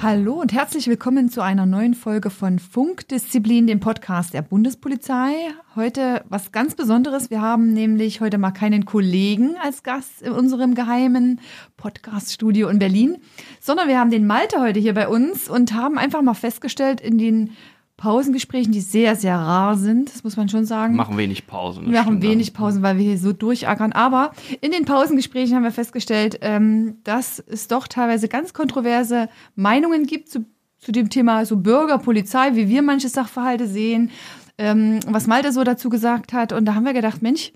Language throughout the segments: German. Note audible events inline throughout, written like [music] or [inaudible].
Hallo und herzlich willkommen zu einer neuen Folge von Funkdisziplin, dem Podcast der Bundespolizei. Heute was ganz Besonderes. Wir haben nämlich heute mal keinen Kollegen als Gast in unserem geheimen Podcaststudio in Berlin, sondern wir haben den Malte heute hier bei uns und haben einfach mal festgestellt in den Pausengesprächen, die sehr, sehr rar sind, das muss man schon sagen. Machen wenig Pausen. Wir machen wenig Pausen, weil wir hier so durchackern. Aber in den Pausengesprächen haben wir festgestellt, ähm, dass es doch teilweise ganz kontroverse Meinungen gibt zu, zu dem Thema so Bürger, Polizei, wie wir manche Sachverhalte sehen, ähm, was Malte so dazu gesagt hat. Und da haben wir gedacht, Mensch,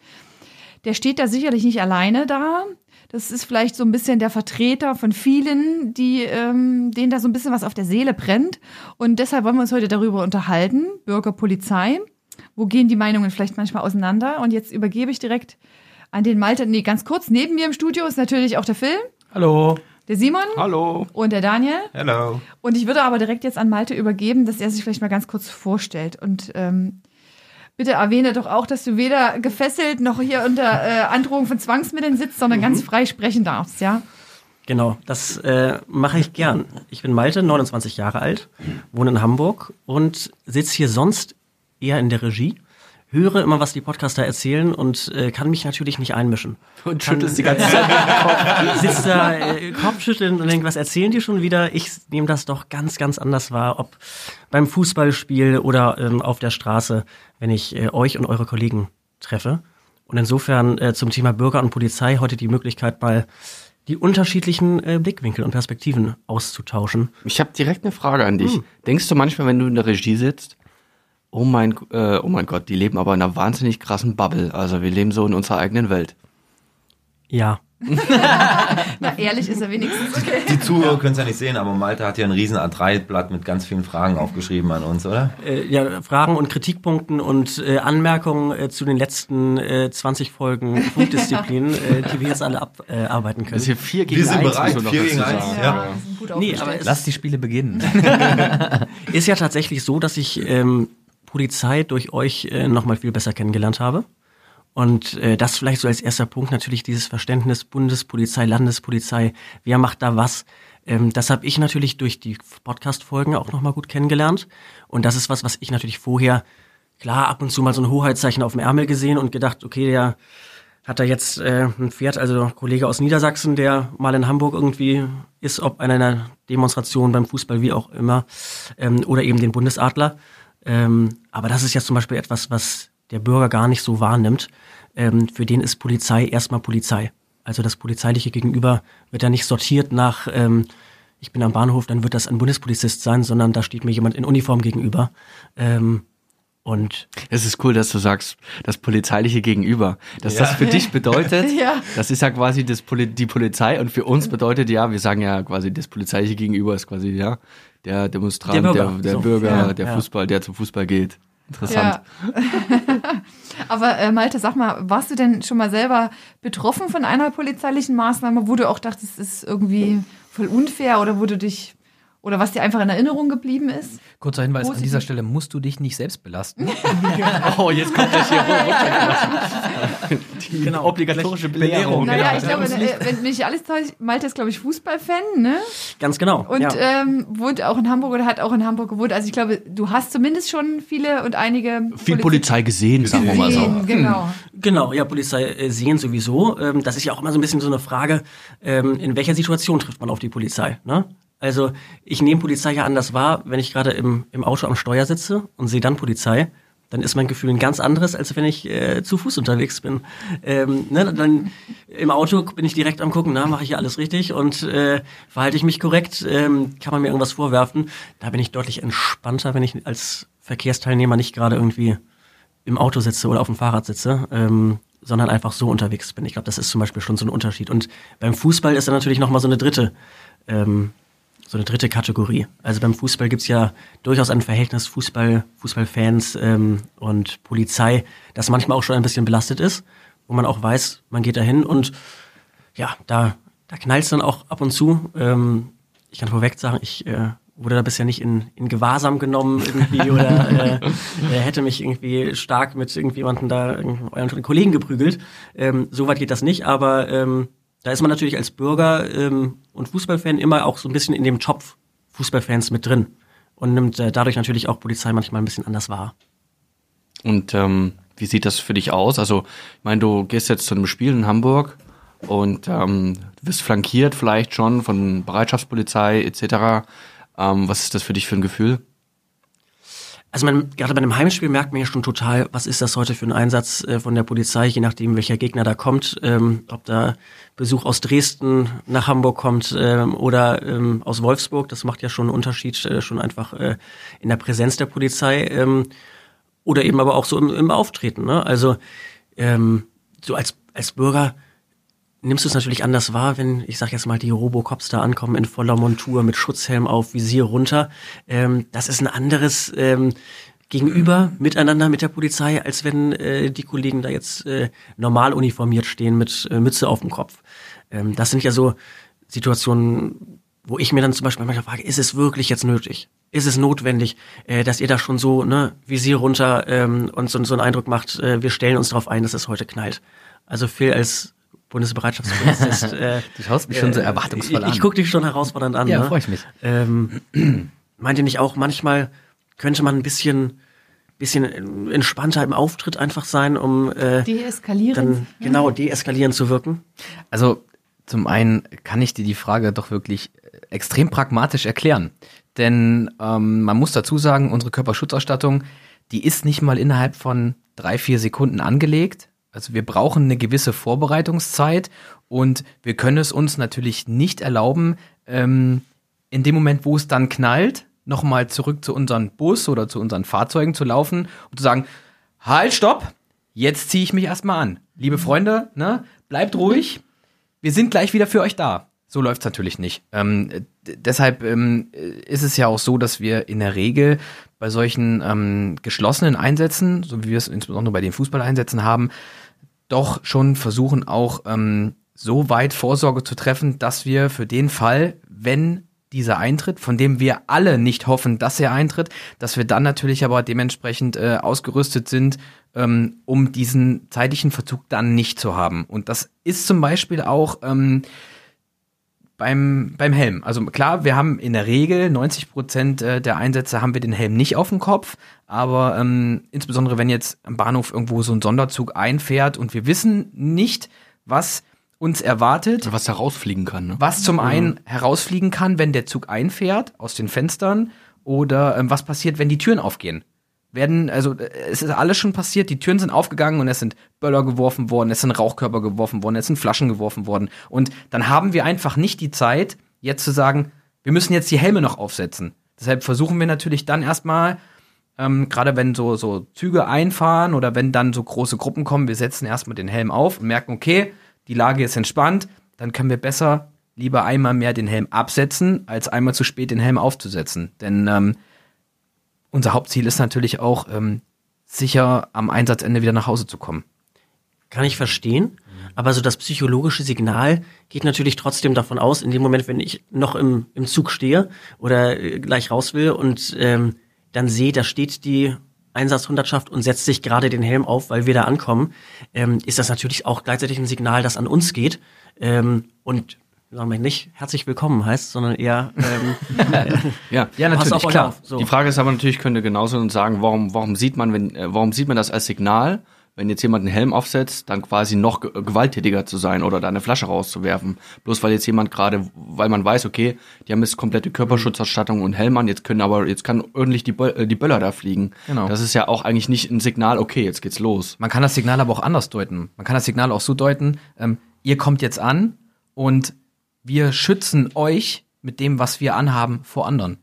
der steht da sicherlich nicht alleine da. Das ist vielleicht so ein bisschen der Vertreter von vielen, die, ähm, denen da so ein bisschen was auf der Seele brennt. Und deshalb wollen wir uns heute darüber unterhalten. Bürger, Polizei. Wo gehen die Meinungen vielleicht manchmal auseinander? Und jetzt übergebe ich direkt an den Malte. Nee, ganz kurz. Neben mir im Studio ist natürlich auch der Phil. Hallo. Der Simon. Hallo. Und der Daniel. Hallo. Und ich würde aber direkt jetzt an Malte übergeben, dass er sich vielleicht mal ganz kurz vorstellt. Und ähm, bitte erwähne doch auch, dass du weder gefesselt noch hier unter äh, Androhung von Zwangsmitteln sitzt, sondern Mhm. ganz frei sprechen darfst, ja? Genau, das äh, mache ich gern. Ich bin Malte, 29 Jahre alt, wohne in Hamburg und sitze hier sonst eher in der Regie. Höre immer, was die Podcaster erzählen und äh, kann mich natürlich nicht einmischen. Und schüttelst die ganze Zeit. [laughs] Sitzt da äh, Kopfschütteln und denkt, was erzählen die schon wieder? Ich nehme das doch ganz, ganz anders wahr, ob beim Fußballspiel oder ähm, auf der Straße, wenn ich äh, euch und eure Kollegen treffe. Und insofern äh, zum Thema Bürger und Polizei heute die Möglichkeit, mal die unterschiedlichen äh, Blickwinkel und Perspektiven auszutauschen. Ich habe direkt eine Frage an dich. Denkst du manchmal, wenn du in der Regie sitzt, oh mein, äh, oh mein Gott, die leben aber in einer wahnsinnig krassen Bubble. Also wir leben so in unserer eigenen Welt. Ja, [laughs] Na, ehrlich ist er wenigstens. Okay. Die Zuhörer können es ja nicht sehen, aber Malte hat ja ein riesen A3-Blatt mit ganz vielen Fragen aufgeschrieben an uns, oder? äh, ja, Fragen und Kritikpunkten und äh, Anmerkungen äh, zu den letzten äh, 20 Folgen Funkdisziplin, [laughs] äh, die wir jetzt alle abarbeiten äh, können. Das ist hier vier gegen Wir sind eins, bereit, vier gegen eins, ja. gut Nee, aufgestellt. aber Lass die Spiele beginnen. [laughs] ist ja tatsächlich so, dass ich ähm, Polizei durch euch äh, nochmal viel besser kennengelernt habe. Und äh, das vielleicht so als erster Punkt natürlich dieses Verständnis Bundespolizei, Landespolizei, wer macht da was. Ähm, das habe ich natürlich durch die Podcast-Folgen auch nochmal gut kennengelernt. Und das ist was, was ich natürlich vorher, klar, ab und zu mal so ein Hoheitszeichen auf dem Ärmel gesehen und gedacht, okay, der hat da jetzt äh, ein Pferd, also ein Kollege aus Niedersachsen, der mal in Hamburg irgendwie ist, ob an einer Demonstration beim Fußball, wie auch immer, ähm, oder eben den Bundesadler. Ähm, aber das ist ja zum Beispiel etwas, was der Bürger gar nicht so wahrnimmt. Ähm, für den ist Polizei erstmal Polizei. Also das polizeiliche Gegenüber wird ja nicht sortiert nach, ähm, ich bin am Bahnhof, dann wird das ein Bundespolizist sein, sondern da steht mir jemand in Uniform gegenüber. Ähm, und Es ist cool, dass du sagst, das polizeiliche Gegenüber. Dass das für dich bedeutet, [laughs] Ja. das ist ja quasi das Poli die Polizei und für uns bedeutet ja, wir sagen ja quasi, das polizeiliche Gegenüber ist quasi, ja, der Demonstrant, Der der Bürger. Bürger, der, So. Bürger, Ja. der Ja. Fußball, der zum Fußball geht. Interessant. Ja. [laughs] Aber äh, Malte, sag mal, warst du denn schon mal selber betroffen von einer polizeilichen Maßnahme, wo du auch dachtest, es ist irgendwie voll unfair oder wo du dich oder was dir einfach in Erinnerung geblieben ist? Kurzer Hinweis, an Positiv. dieser Stelle musst du dich nicht selbst belasten. [laughs] Oh, jetzt kommt das hier runter. Die Genau. obligatorische Belehrung. Naja, genau. ich glaube, wenn mich nicht alles täuscht, Malte ist, glaube ich, Fußballfan, ne? ganz genau. Und ja. ähm, wohnt auch in Hamburg oder hat auch in Hamburg gewohnt. Also ich glaube, du hast zumindest schon viele und einige Viel Polizei gesehen, sagen wir mal so. Genau. Genau, ja, Polizei äh, sehen sowieso. Ähm, das ist ja auch immer so ein bisschen so eine Frage, ähm, in welcher Situation trifft man auf die Polizei? Ne? Also ich nehme Polizei ja anders wahr, wenn ich gerade im, im Auto am Steuer sitze und sehe dann Polizei, dann ist mein Gefühl ein ganz anderes, als wenn ich äh, zu Fuß unterwegs bin. Ähm, ne, dann im Auto bin ich direkt am gucken, na, mache ich hier alles richtig und äh, verhalte ich mich korrekt, ähm, kann man mir irgendwas vorwerfen. Da bin ich deutlich entspannter, wenn ich als Verkehrsteilnehmer nicht gerade irgendwie im Auto sitze oder auf dem Fahrrad sitze, ähm, sondern einfach so unterwegs bin. Ich glaube, das ist zum Beispiel schon so ein Unterschied. Und beim Fußball ist dann natürlich nochmal so eine dritte, ähm, so eine dritte Kategorie. Also beim Fußball gibt's ja durchaus ein Verhältnis Fußball, Fußballfans ähm, und Polizei, das manchmal auch schon ein bisschen belastet ist, wo man auch weiß, man geht dahin und ja, da da knallt es dann auch ab und zu. Ähm, ich kann vorweg sagen, ich äh, wurde da bisher nicht in, in Gewahrsam genommen irgendwie [laughs] oder äh, äh, hätte mich irgendwie stark mit irgendjemanden da, euren Kollegen geprügelt. Ähm, Soweit geht das nicht, aber ähm, da ist man natürlich als Bürger ähm, und Fußballfan immer auch so ein bisschen in dem Topf Fußballfans mit drin und nimmt äh, dadurch natürlich auch Polizei manchmal ein bisschen anders wahr. Und ähm, wie sieht das für dich aus? Also, ich meine, du gehst jetzt zu einem Spiel in Hamburg und ähm, wirst flankiert vielleicht schon von Bereitschaftspolizei etc. Ähm, was ist das für dich für ein Gefühl? Also man, gerade bei einem Heimspiel merkt man ja schon total, was ist das heute für ein Einsatz äh, von der Polizei, je nachdem, welcher Gegner da kommt, ähm, ob da Besuch aus Dresden nach Hamburg kommt ähm, oder ähm, aus Wolfsburg, das macht ja schon einen Unterschied, äh, schon einfach äh, in der Präsenz der Polizei ähm, oder eben aber auch so im, im Auftreten. Ne? Also ähm, so als, als Bürger nimmst du es natürlich anders wahr, wenn, ich sag jetzt mal, die Robocops da ankommen in voller Montur mit Schutzhelm auf, Visier runter. Ähm, das ist ein anderes ähm, Gegenüber miteinander mit der Polizei, als wenn äh, die Kollegen da jetzt äh, normal uniformiert stehen mit äh, Mütze auf dem Kopf. Ähm, das sind ja so Situationen, wo ich mir dann zum Beispiel manchmal frage, ist es wirklich jetzt nötig? Ist es notwendig, äh, dass ihr da schon so ne, Visier runter ähm, und so, so einen Eindruck macht, äh, wir stellen uns darauf ein, dass es heute knallt? Also Phil als Bundesbereitschaftspolizist. [laughs] Äh, du schaust mich schon so erwartungsvoll ich, an. Ich gucke dich schon herausfordernd an. Ja, ne? freue ich mich. Ähm, [clears throat] meint ihr nicht auch, manchmal könnte man ein bisschen, bisschen entspannter im Auftritt einfach sein, um äh, Deeskalieren. dann genau deeskalieren zu wirken? Also zum einen kann ich dir die Frage doch wirklich extrem pragmatisch erklären. Denn ähm, man muss dazu sagen, unsere Körperschutzausstattung, die ist nicht mal innerhalb von drei, vier Sekunden angelegt. Also wir brauchen eine gewisse Vorbereitungszeit und wir können es uns natürlich nicht erlauben, ähm, in dem Moment, wo es dann knallt, nochmal zurück zu unserem Bus oder zu unseren Fahrzeugen zu laufen und zu sagen, halt, stopp, jetzt ziehe ich mich erstmal an. Liebe Freunde, ne, bleibt ruhig, wir sind gleich wieder für euch da. So läuft's natürlich nicht. Ähm, deshalb ähm, ist es ja auch so, dass wir in der Regel bei solchen ähm, geschlossenen Einsätzen, so wie wir es insbesondere bei den Fußballeinsätzen haben, doch schon versuchen auch ähm, so weit Vorsorge zu treffen, dass wir für den Fall, wenn dieser eintritt, von dem wir alle nicht hoffen, dass er eintritt, dass wir dann natürlich aber dementsprechend äh, ausgerüstet sind, ähm, um diesen zeitlichen Verzug dann nicht zu haben. Und das ist zum Beispiel auch ähm, beim, beim Helm. Also klar, wir haben in der Regel 90 Prozent äh, der Einsätze haben wir den Helm nicht auf dem Kopf, aber ähm, insbesondere wenn jetzt am Bahnhof irgendwo so ein Sonderzug einfährt und wir wissen nicht, was uns erwartet, Was da rausfliegen kann, ne? was zum einen herausfliegen kann, wenn der Zug einfährt aus den Fenstern oder ähm, was passiert, wenn die Türen aufgehen. Werden, also äh, es ist alles schon passiert, die Türen sind aufgegangen und es sind Böller geworfen worden, es sind Rauchkörper geworfen worden, es sind Flaschen geworfen worden. Und dann haben wir einfach nicht die Zeit, jetzt zu sagen, wir müssen jetzt die Helme noch aufsetzen. Deshalb versuchen wir natürlich dann erstmal, ähm, gerade wenn so, so Züge einfahren oder wenn dann so große Gruppen kommen, wir setzen erstmal den Helm auf und merken, okay, die Lage ist entspannt, dann können wir besser lieber einmal mehr den Helm absetzen, als einmal zu spät den Helm aufzusetzen. Denn ähm, unser Hauptziel ist natürlich auch, ähm, sicher am Einsatzende wieder nach Hause zu kommen. Kann ich verstehen. Aber so das psychologische Signal geht natürlich trotzdem davon aus, in dem Moment, wenn ich noch im, im Zug stehe oder äh, gleich raus will und ähm, dann sehe, da steht die Einsatzhundertschaft und setzt sich gerade den Helm auf, weil wir da ankommen, ähm, ist das natürlich auch gleichzeitig ein Signal, das an uns geht. Ähm, und sagen wir nicht herzlich willkommen heißt, sondern eher ähm, [laughs] Ja, Ja, pass natürlich, auf euch klar. auf. So. Die Frage ist aber natürlich, könnte genauso uns sagen, warum, warum sieht man, wenn, äh, warum sieht man das als Signal, wenn jetzt jemand einen Helm aufsetzt, dann quasi noch ge gewalttätiger zu sein oder da eine Flasche rauszuwerfen. Bloß weil jetzt jemand gerade, weil man weiß, okay, die haben jetzt komplette Körperschutzausstattung und Helm an, jetzt können aber, jetzt kann ordentlich die, Bö äh, die Böller da fliegen. Genau. Das ist ja auch eigentlich nicht ein Signal, okay, jetzt geht's los. Man kann das Signal aber auch anders deuten. Man kann das Signal auch so deuten, ähm, ihr kommt jetzt an und wir schützen euch mit dem, was wir anhaben, vor anderen.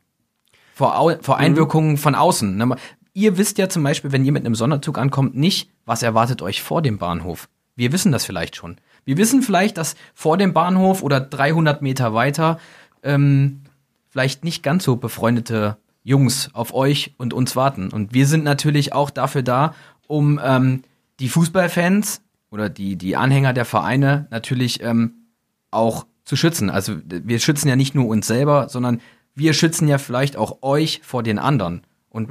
Vor, Au vor Einwirkungen von außen. Ne? Ihr wisst ja zum Beispiel, wenn ihr mit einem Sonderzug ankommt, nicht, was erwartet euch vor dem Bahnhof. Wir wissen das vielleicht schon. Wir wissen vielleicht, dass vor dem Bahnhof oder 300 Meter weiter ähm, vielleicht nicht ganz so befreundete Jungs auf euch und uns warten. Und wir sind natürlich auch dafür da, um ähm, die Fußballfans oder die, die Anhänger der Vereine natürlich ähm, auch zu schützen. Also wir schützen ja nicht nur uns selber, sondern wir schützen ja vielleicht auch euch vor den anderen. Und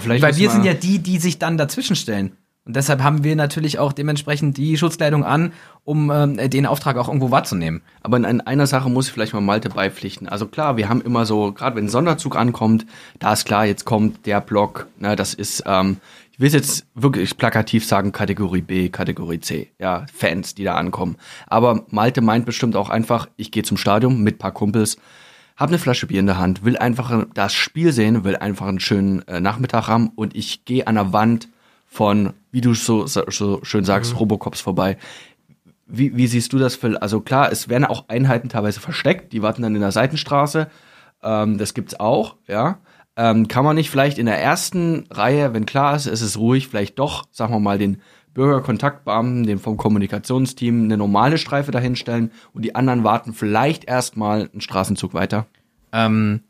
vielleicht weil wir sind ja die, die sich dann dazwischen stellen. Und deshalb haben wir natürlich auch dementsprechend die Schutzkleidung an, um ähm, den Auftrag auch irgendwo wahrzunehmen. Aber in einer Sache muss ich vielleicht mal Malte beipflichten. Also klar, wir haben immer so, gerade wenn ein Sonderzug ankommt, da ist klar, jetzt kommt der Block, ne, das ist, ähm, ich will jetzt wirklich plakativ sagen, Kategorie B, Kategorie C, ja, Fans, die da ankommen. Aber Malte meint bestimmt auch einfach, ich gehe zum Stadion mit paar Kumpels, hab eine Flasche Bier in der Hand, will einfach das Spiel sehen, will einfach einen schönen äh, Nachmittag haben und ich gehe an der Wand von, wie du so, so, schön sagst, Robocops vorbei. Wie, wie siehst du das, Phil? Also klar, es werden auch Einheiten teilweise versteckt, die warten dann in der Seitenstraße. Ähm, das gibt's auch, ja. Ähm, kann man nicht vielleicht in der ersten Reihe, wenn klar ist, es ist ruhig, vielleicht doch, sagen wir mal, den Bürgerkontaktbeamten, den vom Kommunikationsteam, eine normale Streife dahinstellen und die anderen warten vielleicht erstmal einen Straßenzug weiter? Ähm,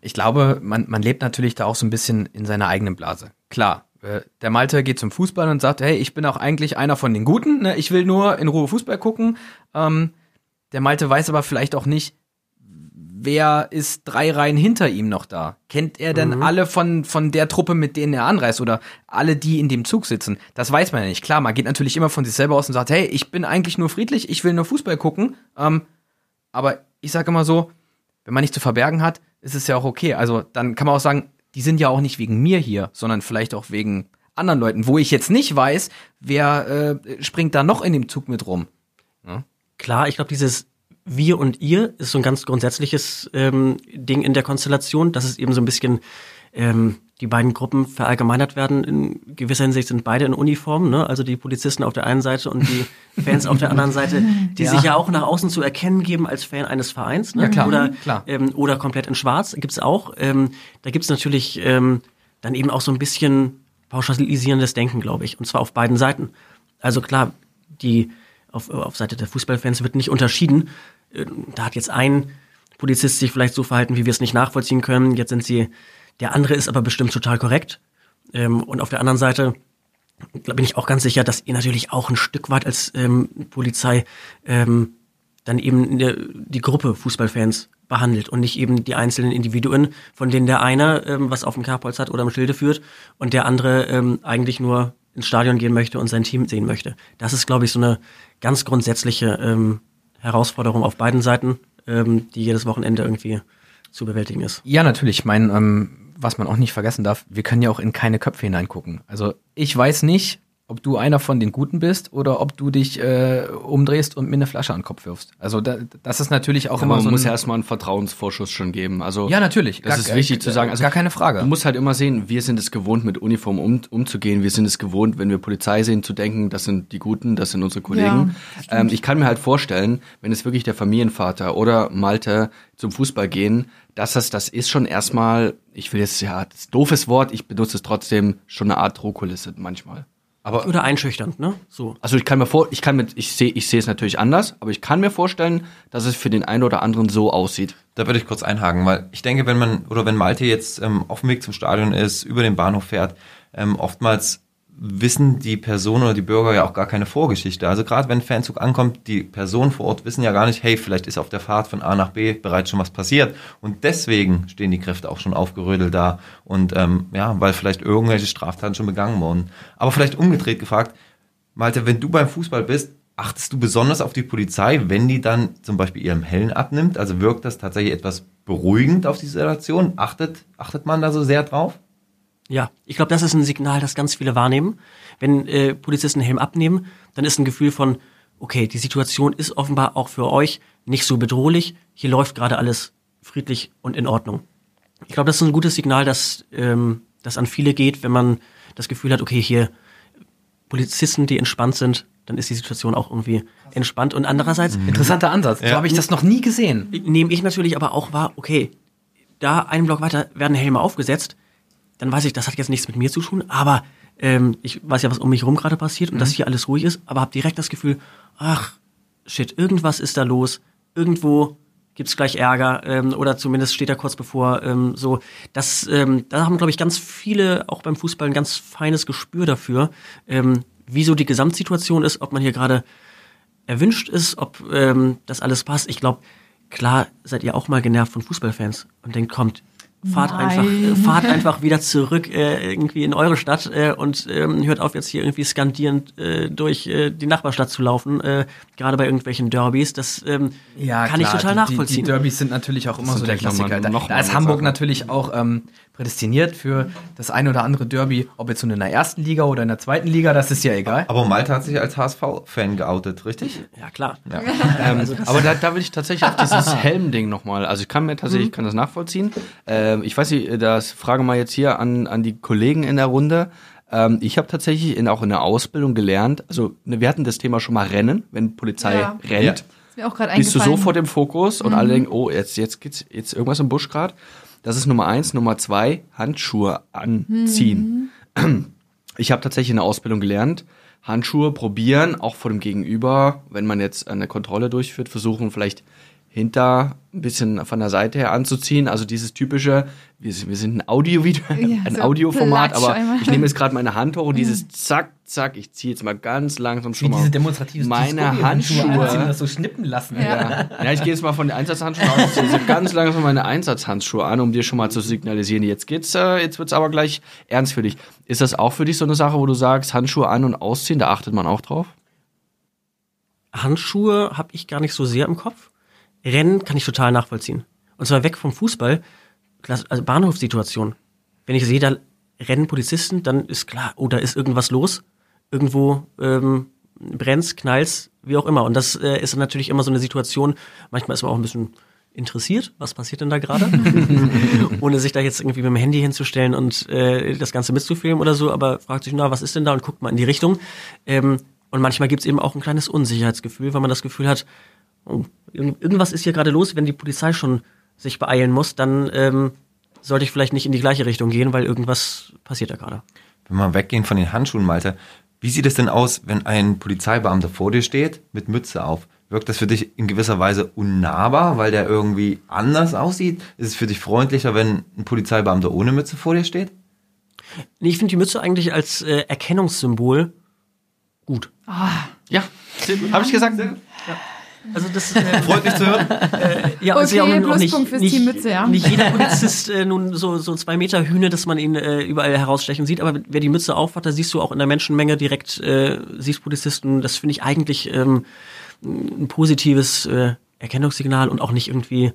ich glaube, man, man lebt natürlich da auch so ein bisschen in seiner eigenen Blase. Klar, äh, der Malte geht zum Fußball und sagt, hey, ich bin auch eigentlich einer von den Guten, ne? ich will nur in Ruhe Fußball gucken. Ähm, der Malte weiß aber vielleicht auch nicht, wer ist drei Reihen hinter ihm noch da? Kennt er denn alle von, von der Truppe, mit denen er anreist oder alle, die in dem Zug sitzen? Das weiß man ja nicht. Klar, man geht natürlich immer von sich selber aus und sagt, hey, ich bin eigentlich nur friedlich, ich will nur Fußball gucken. Ähm, aber ich sage immer so, wenn man nicht zu verbergen hat, ist es ja auch okay. Also dann kann man auch sagen, die sind ja auch nicht wegen mir hier, sondern vielleicht auch wegen anderen Leuten, wo ich jetzt nicht weiß, wer äh, springt da noch in dem Zug mit rum. Klar, ich glaube, dieses Wir und Ihr ist so ein ganz grundsätzliches ähm, Ding in der Konstellation, dass es eben so ein bisschen ähm, die beiden Gruppen verallgemeinert werden. In gewisser Hinsicht sind beide in Uniform, ne? also die Polizisten auf der einen Seite und die Fans auf der anderen Seite, [laughs] die Ja. sich ja auch nach außen zu erkennen geben als Fan eines Vereins. Ne? Ja, klar, Oder, klar. Ähm, oder komplett in Schwarz gibt's auch. Ähm, da gibt's natürlich ähm, dann eben auch so ein bisschen pauschalisierendes Denken, glaube ich, und zwar auf beiden Seiten. Also klar, die auf, auf Seite der Fußballfans wird nicht unterschieden. Äh, Da hat jetzt ein Polizist sich vielleicht so verhalten, wie wir es nicht nachvollziehen können. Jetzt sind sie, der andere ist aber bestimmt total korrekt. Ähm, Und auf der anderen Seite bin ich auch ganz sicher, dass ihr natürlich auch ein Stück weit als ähm, Polizei ähm, dann eben die, die Gruppe Fußballfans behandelt und nicht eben die einzelnen Individuen, von denen der eine ähm, was auf dem Kerbholz hat oder im Schilde führt und der andere ähm, eigentlich nur ins Stadion gehen möchte und sein Team sehen möchte. Das ist, glaube ich, so eine ganz grundsätzliche ähm, Herausforderung auf beiden Seiten, ähm, die jedes Wochenende irgendwie zu bewältigen ist. Ja, natürlich. Ich meine, ähm, was man auch nicht vergessen darf, wir können ja auch in keine Köpfe hineingucken. Also ich weiß nicht, ob du einer von den Guten bist oder ob du dich äh, umdrehst und mir eine Flasche an den Kopf wirfst. Also da, das ist natürlich auch Aber immer man so muss ein, ja erstmal einen Vertrauensvorschuss schon geben. Also Ja, natürlich. Das Gar- ist wichtig äh, zu sagen. Also, gar keine Frage. Du musst halt immer sehen, wir sind es gewohnt, mit Uniform um, umzugehen. Wir sind es gewohnt, wenn wir Polizei sehen, zu denken, das sind die Guten, das sind unsere Kollegen. Ja, ähm, ich kann mir halt vorstellen, wenn es wirklich der Familienvater oder Malte zum Fußball gehen, dass das, das ist schon erstmal, ich will jetzt, ja, das doofes Wort, ich benutze es trotzdem, schon eine Art Drohkulisse manchmal. Aber Oder einschüchternd, ne? So. also ich kann mir vor, ich kann mit, ich sehe, ich sehe es natürlich anders, aber ich kann mir vorstellen, dass es für den einen oder anderen so aussieht. Da würde ich kurz einhaken, weil ich denke, wenn man oder wenn Malte jetzt ähm, auf dem Weg zum Stadion ist, über den Bahnhof fährt, ähm, oftmals wissen die Personen oder die Bürger ja auch gar keine Vorgeschichte. Also gerade wenn ein Fanzug ankommt, die Personen vor Ort wissen ja gar nicht, hey, vielleicht ist auf der Fahrt von A nach B bereits schon was passiert. Und deswegen stehen die Kräfte auch schon aufgerödelt da. Und ähm, ja, weil vielleicht irgendwelche Straftaten schon begangen wurden. Aber vielleicht umgedreht gefragt, Malte, wenn du beim Fußball bist, achtest du besonders auf die Polizei, wenn die dann zum Beispiel ihren Helm abnimmt? Also wirkt das tatsächlich etwas beruhigend auf die Situation? Achtet, achtet man da so sehr drauf? Ja, ich glaube, das ist ein Signal, das ganz viele wahrnehmen. Wenn äh, Polizisten den Helm abnehmen, dann ist ein Gefühl von, okay, die Situation ist offenbar auch für euch nicht so bedrohlich. Hier läuft gerade alles friedlich und in Ordnung. Ich glaube, das ist ein gutes Signal, dass ähm, das an viele geht, wenn man das Gefühl hat, okay, hier Polizisten, die entspannt sind, dann ist die Situation auch irgendwie entspannt. Und andererseits Interessanter Ansatz. So Ja. habe ich das noch nie gesehen. nehme ich natürlich aber auch wahr, okay, da einen Block weiter werden Helme aufgesetzt, dann weiß ich, das hat jetzt nichts mit mir zu tun, aber ähm, ich weiß ja, was um mich herum gerade passiert und dass hier alles ruhig ist, aber habe direkt das Gefühl, ach, shit, irgendwas ist da los, irgendwo gibt's gleich Ärger ähm, oder zumindest steht er kurz bevor ähm, so. Das, ähm, da haben, glaube ich, ganz viele auch beim Fußball ein ganz feines Gespür dafür, ähm, wie so die Gesamtsituation ist, ob man hier gerade erwünscht ist, ob ähm, das alles passt. Ich glaube, klar seid ihr auch mal genervt von Fußballfans und denkt, kommt, fahrt Nein. einfach, äh, fahrt einfach wieder zurück äh, irgendwie in eure Stadt äh, und ähm, hört auf jetzt hier irgendwie skandierend äh, durch äh, die Nachbarstadt zu laufen, äh, gerade bei irgendwelchen Derbys. Das ähm, kann ich total die, nachvollziehen. Die, die Derbys sind natürlich auch immer so der Klassiker. Da, da ist Hamburg natürlich auch ähm, prädestiniert für das ein oder andere Derby, ob jetzt nun in der ersten Liga oder in der zweiten Liga, das ist ja egal. Aber Malte hat sich als HSV-Fan geoutet, richtig? ja klar. Ähm, aber da, da will ich tatsächlich auf dieses [laughs] Helm-Ding nochmal. Also ich kann mir tatsächlich, ich kann das nachvollziehen. Ähm, ich weiß nicht, das frage mal jetzt hier an, an die Kollegen in der Runde. Ähm, ich habe tatsächlich in, auch in der Ausbildung gelernt, also ne, wir hatten das Thema schon mal Rennen, wenn Polizei Ja. rennt. Ja. Ist mir auch gerade bist du eingefallen. sofort im Fokus und alle denken, oh, jetzt, jetzt geht's jetzt irgendwas im Busch grad. Das ist Nummer eins. Nummer zwei, Handschuhe anziehen. Ich habe tatsächlich in der Ausbildung gelernt, Handschuhe probieren, auch vor dem Gegenüber, wenn man jetzt eine Kontrolle durchführt, versuchen vielleicht hinter ein bisschen von der Seite her anzuziehen. Also dieses typische, wir sind, wir sind ein Audio [laughs] ein so Audioformat, aber einmal. ich nehme jetzt gerade meine Hand hoch und dieses zack, zack, ich ziehe jetzt mal ganz langsam schon Wie mal diese demonstrative meine Handschuhe. anziehen, das so schnippen lassen. Ja. ja, ich gehe jetzt mal von den Einsatzhandschuhen aus. Ich ziehe ganz langsam meine Einsatzhandschuhe an, um dir schon mal zu signalisieren, jetzt geht's, äh, jetzt wird's aber gleich ernst für dich. Ist das auch für dich so eine Sache, wo du sagst, Handschuhe an und ausziehen, da achtet man auch drauf? Handschuhe habe ich gar nicht so sehr im Kopf. Rennen kann ich total nachvollziehen. Und zwar weg vom Fußball, also Bahnhofssituation. Wenn ich sehe, da rennen Polizisten, dann ist klar, oh, da ist irgendwas los. Irgendwo ähm, brennt's, knallt's, wie auch immer. Und das äh, ist natürlich immer so eine Situation, manchmal ist man auch ein bisschen interessiert, was passiert denn da gerade? [laughs] Ohne sich da jetzt irgendwie mit dem Handy hinzustellen und äh, das Ganze mitzufilmen oder so, aber fragt sich, na, was ist denn da und guckt mal in die Richtung. Ähm, und manchmal gibt's eben auch ein kleines Unsicherheitsgefühl, weil man das Gefühl hat, oh, irgend- irgendwas ist hier gerade los, wenn die Polizei schon sich beeilen muss, dann ähm, sollte ich vielleicht nicht in die gleiche Richtung gehen, weil irgendwas passiert da gerade. Wenn wir weggehen von den Handschuhen, Malte, wie sieht es denn aus, wenn ein Polizeibeamter vor dir steht mit Mütze auf? Wirkt das für dich in gewisser Weise unnahbar, weil der irgendwie anders aussieht? Ist es für dich freundlicher, wenn ein Polizeibeamter ohne Mütze vor dir steht? Nee, ich finde die Mütze eigentlich als äh, Erkennungssymbol gut. Ja, habe ich gesagt. Also das äh, Freut mich zu hören. ja, Okay, ist ja auch Pluspunkt fürs nicht, Team Mütze, ja. nicht jeder [laughs] Polizist äh, nun so, so zwei Meter Hühne, dass man ihn äh, überall herausstechen sieht, aber wer die Mütze aufhat, da siehst du auch in der Menschenmenge direkt, äh, siehst Polizisten, das finde ich eigentlich ähm, ein positives äh, Erkennungssignal und auch nicht irgendwie,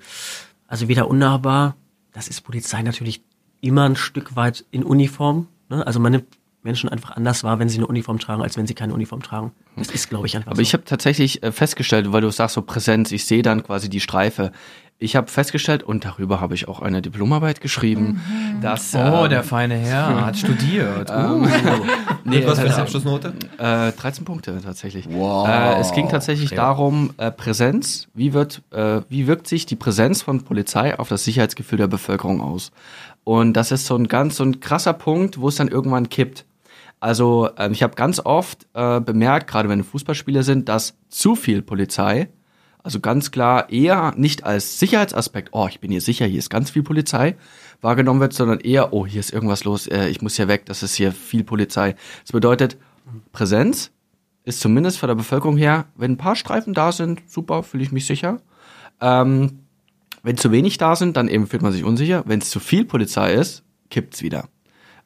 also weder unnahbar, das ist Polizei natürlich immer ein Stück weit in Uniform, ne? also man nimmt Menschen einfach anders wahr, wenn sie eine Uniform tragen, als wenn sie keine Uniform tragen. Das ist, glaube ich, einfach Aber so. ich habe tatsächlich äh, festgestellt, weil du sagst so Präsenz, ich sehe dann quasi die Streife. Ich habe festgestellt, und darüber habe ich auch eine Diplomarbeit geschrieben, dass Oh, ähm, der feine Herr hat studiert. Uh. [laughs] nee, Was für eine äh, Abschlussnote? Äh, 13 Punkte tatsächlich. Äh, es ging tatsächlich darum, äh, Präsenz, wie wird, äh, wie wirkt sich die Präsenz von Polizei auf das Sicherheitsgefühl der Bevölkerung aus? Und das ist so ein ganz, so ein krasser Punkt, wo es dann irgendwann kippt. Also ähm, ich habe ganz oft äh, bemerkt, gerade wenn Fußballspieler sind, dass zu viel Polizei, also ganz klar eher nicht als Sicherheitsaspekt, oh, ich bin hier sicher, hier ist ganz viel Polizei, wahrgenommen wird, sondern eher, oh, hier ist irgendwas los, äh, ich muss hier weg, das ist hier viel Polizei. Das bedeutet, Präsenz ist zumindest von der Bevölkerung her, wenn ein paar Streifen da sind, super, fühle ich mich sicher. Ähm, wenn zu wenig da sind, dann eben fühlt man sich unsicher. Wenn es zu viel Polizei ist, kippt's wieder.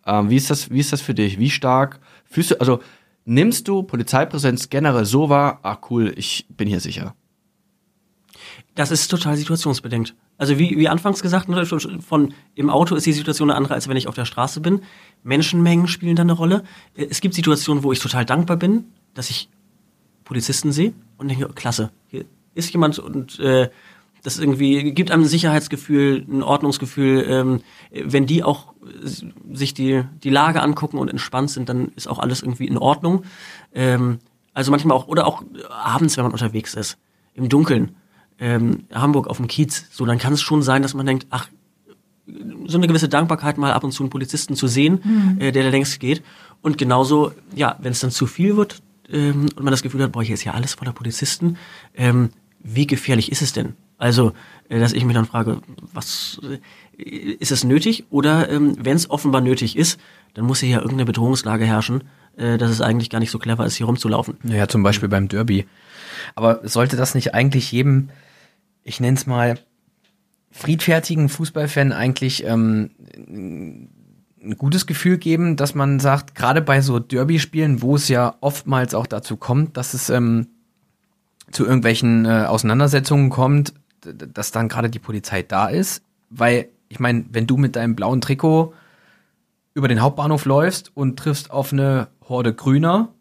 Ähm, wie ist das, wie ist das für dich? Wie stark fühlst du, also nimmst du Polizeipräsenz generell so wahr, ah cool, ich bin hier sicher? Das ist total situationsbedingt. Also wie, wie anfangs gesagt, ne, von im Auto ist die Situation eine andere, als wenn ich auf der Straße bin. Menschenmengen spielen da eine Rolle. Äh, Es gibt Situationen, wo ich total dankbar bin, dass ich Polizisten sehe und denke, klasse, hier ist jemand und äh, das irgendwie gibt einem ein Sicherheitsgefühl, ein Ordnungsgefühl. Ähm, wenn die auch äh, sich die, die Lage angucken und entspannt sind, dann ist auch alles irgendwie in Ordnung. Ähm, also manchmal auch, oder auch abends, wenn man unterwegs ist, im Dunkeln ähm, Hamburg auf dem Kiez, so dann kann es schon sein, dass man denkt, ach, so eine gewisse Dankbarkeit mal ab und zu einen Polizisten zu sehen, äh, der da längst geht. Und genauso, ja, wenn es dann zu viel wird ähm, und man das Gefühl hat, boah, hier ist ja alles voller Polizisten, ähm, wie gefährlich ist es denn? Also, äh, dass ich mich dann frage, was äh, ist es nötig? Oder ähm, wenn es offenbar nötig ist, dann muss hier ja irgendeine Bedrohungslage herrschen, äh, dass es eigentlich gar nicht so clever ist, hier rumzulaufen. Naja, zum Beispiel beim Derby. Aber sollte das nicht eigentlich jedem, ich nenne es mal, friedfertigen Fußballfan eigentlich ähm, ein gutes Gefühl geben, dass man sagt, gerade bei so Derby-Spielen, wo es ja oftmals auch dazu kommt, dass es ähm, zu irgendwelchen äh, Auseinandersetzungen kommt, dass dann gerade die Polizei da ist, weil ich meine, wenn du mit deinem blauen Trikot über den Hauptbahnhof läufst und triffst auf eine Horde Grüner,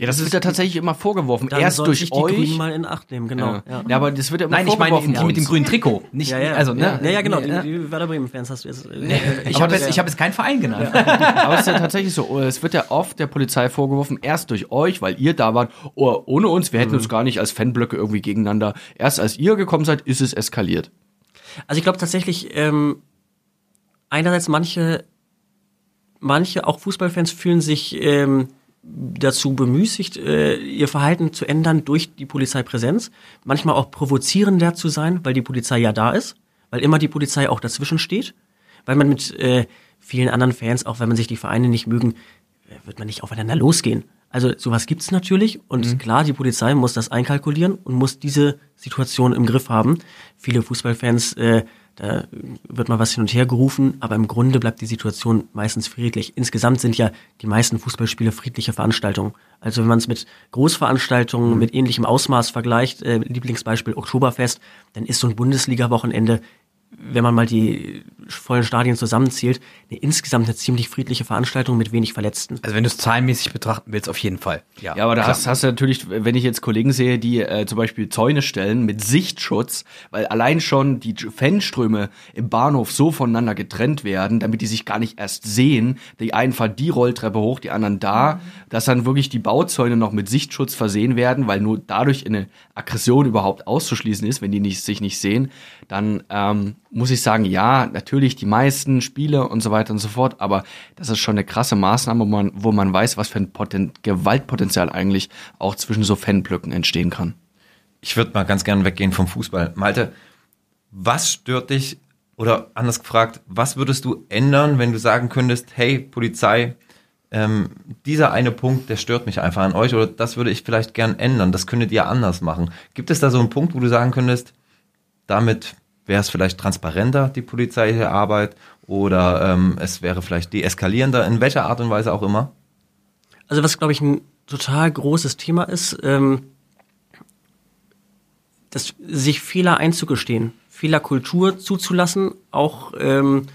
Ja, das, wird ja tatsächlich immer vorgeworfen. Dann Erst durch die euch. Grünen mal in Acht nehmen, genau. ja. Ja. Ja. aber das wird ja immer nein, ich meine vorgeworfen. die mit dem grünen Trikot, nicht Ja, ja, also ne, ja, ja, genau. Die, die Werder Bremen-Fans hast du jetzt. äh, [laughs] Ich Aber habe das- jetzt, ich habe jetzt keinen Verein genannt. [laughs] Aber es ist ja tatsächlich so, es wird ja oft der Polizei vorgeworfen, erst durch euch, weil ihr da wart, oh, ohne uns, wir hätten uns gar nicht als Fanblöcke irgendwie gegeneinander. Erst als ihr gekommen seid, ist es eskaliert. Also ich glaube tatsächlich, ähm, einerseits manche, manche auch Fußballfans fühlen sich ähm, dazu bemüßigt, äh, ihr Verhalten zu ändern durch die Polizeipräsenz. Manchmal auch provozierender zu sein, weil die Polizei ja da ist, weil immer die Polizei auch dazwischen steht, weil man mit äh, vielen anderen Fans, auch wenn man sich die Vereine nicht mögen, äh, wird man nicht aufeinander losgehen. Also sowas gibt's natürlich und klar, die Polizei muss das einkalkulieren und muss diese Situation im Griff haben. Viele Fußballfans, äh, da wird mal was hin und her gerufen, aber im Grunde bleibt die Situation meistens friedlich. Insgesamt sind ja die meisten Fußballspiele friedliche Veranstaltungen. Also wenn man es mit Großveranstaltungen mit ähnlichem Ausmaß vergleicht, äh, Lieblingsbeispiel Oktoberfest, dann ist so ein Bundesliga-Wochenende wenn man mal die vollen Stadien zusammenzählt, eine insgesamt eine ziemlich friedliche Veranstaltung mit wenig Verletzten. Also wenn du es zahlenmäßig betrachten willst, auf jeden Fall. Ja, aber da hast, hast du natürlich, wenn ich jetzt Kollegen sehe, die äh, zum Beispiel Zäune stellen mit Sichtschutz, weil allein schon die Fanströme im Bahnhof so voneinander getrennt werden, damit die sich gar nicht erst sehen. Die einen fahren die Rolltreppe hoch, die anderen da, dass dann wirklich die Bauzäune noch mit Sichtschutz versehen werden, weil nur dadurch eine Aggression überhaupt auszuschließen ist, wenn die nicht, sich nicht sehen, dann ähm, muss ich sagen, ja, natürlich die meisten Spiele und so weiter und so fort, aber das ist schon eine krasse Maßnahme, wo man, wo man weiß, was für ein Poten Gewaltpotenzial eigentlich auch zwischen so Fanblöcken entstehen kann. Ich würde mal ganz gerne weggehen vom Fußball. Malte, was stört dich oder anders gefragt, was würdest du ändern, wenn du sagen könntest, hey Polizei, ähm, dieser eine Punkt, der stört mich einfach an euch oder das würde ich vielleicht gern ändern, das könntet ihr anders machen. Gibt es da so einen Punkt, wo du sagen könntest, damit wäre es vielleicht transparenter, die polizeiliche Arbeit, oder ähm, es wäre vielleicht deeskalierender, in welcher Art und Weise auch immer? Also was, glaube ich, ein total großes Thema ist, ähm, das, sich Fehler einzugestehen, Fehlerkultur zuzulassen, auch ähm,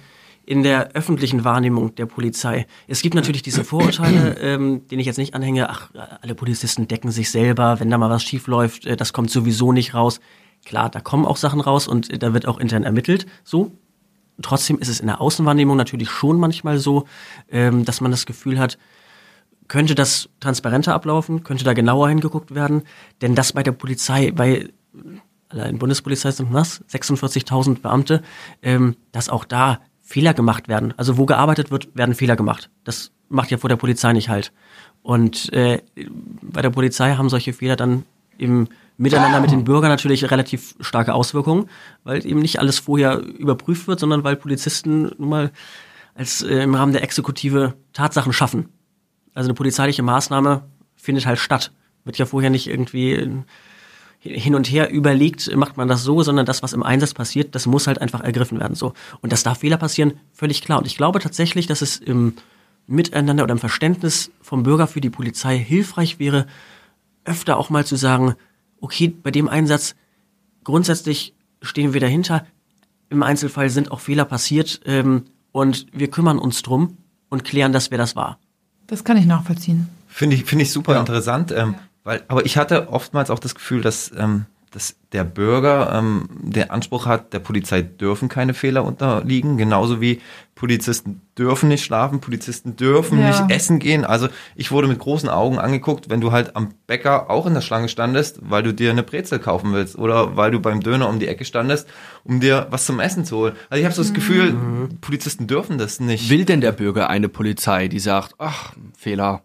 in der öffentlichen Wahrnehmung der Polizei. Es gibt natürlich diese Vorurteile, [clears throat] ähm, denen ich jetzt nicht anhänge, ach, alle Polizisten decken sich selber, wenn da mal was schief läuft, äh, das kommt sowieso nicht raus. Klar, da kommen auch Sachen raus und äh, da wird auch intern ermittelt, so. Trotzdem ist es in der Außenwahrnehmung natürlich schon manchmal so, ähm, dass man das Gefühl hat, könnte das transparenter ablaufen, könnte da genauer hingeguckt werden, denn das bei der Polizei, bei allein Bundespolizei sind was, 46.000 Beamte, ähm, dass auch da Fehler gemacht werden. Also wo gearbeitet wird, werden Fehler gemacht. Das macht ja vor der Polizei nicht halt. Und äh, bei der Polizei haben solche Fehler dann im Miteinander mit den [laughs] Bürgern natürlich relativ starke Auswirkungen, weil eben nicht alles vorher überprüft wird, sondern weil Polizisten nun mal als äh, im Rahmen der Exekutive Tatsachen schaffen. Also eine polizeiliche Maßnahme findet halt statt. Wird ja vorher nicht irgendwie äh, hin und her überlegt, macht man das so, sondern das, was im Einsatz passiert, das muss halt einfach ergriffen werden. So. Und dass da Fehler passieren, völlig klar. Und ich glaube tatsächlich, dass es im Miteinander oder im Verständnis vom Bürger für die Polizei hilfreich wäre, öfter auch mal zu sagen, okay, bei dem Einsatz grundsätzlich stehen wir dahinter. Im Einzelfall sind auch Fehler passiert ähm, und wir kümmern uns drum und klären, dass wer das war. Das kann ich nachvollziehen. Finde ich, finde ich super interessant. Ähm, weil, aber ich hatte oftmals auch das Gefühl, dass, ähm, dass der Bürger ähm, der Anspruch hat, der Polizei dürfen keine Fehler unterliegen, genauso wie Polizisten dürfen nicht schlafen, Polizisten dürfen Ja. nicht essen gehen. Also ich wurde mit großen Augen angeguckt, wenn du halt am Bäcker auch in der Schlange standest, weil du dir eine Brezel kaufen willst oder weil du beim Döner um die Ecke standest, um dir was zum Essen zu holen. Also ich habe so das Gefühl, Polizisten dürfen das nicht. Will denn der Bürger eine Polizei, die sagt, ach, Fehler,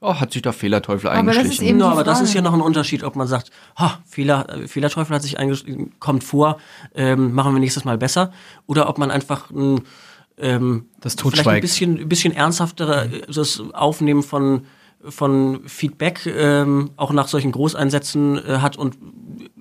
oh, hat sich der Fehlerteufel Aber das ist eingeschlichen? eben- No, aber das ist ja noch ein Unterschied, ob man sagt, ha, Fehler, äh, Fehlerteufel hat sich eingeschlichen, kommt vor, ähm, machen wir nächstes Mal besser, oder ob man einfach ein, ähm, Das vielleicht ein bisschen, ein bisschen ernsthaftere äh, das Aufnehmen von von Feedback ähm, auch nach solchen Großeinsätzen äh, hat und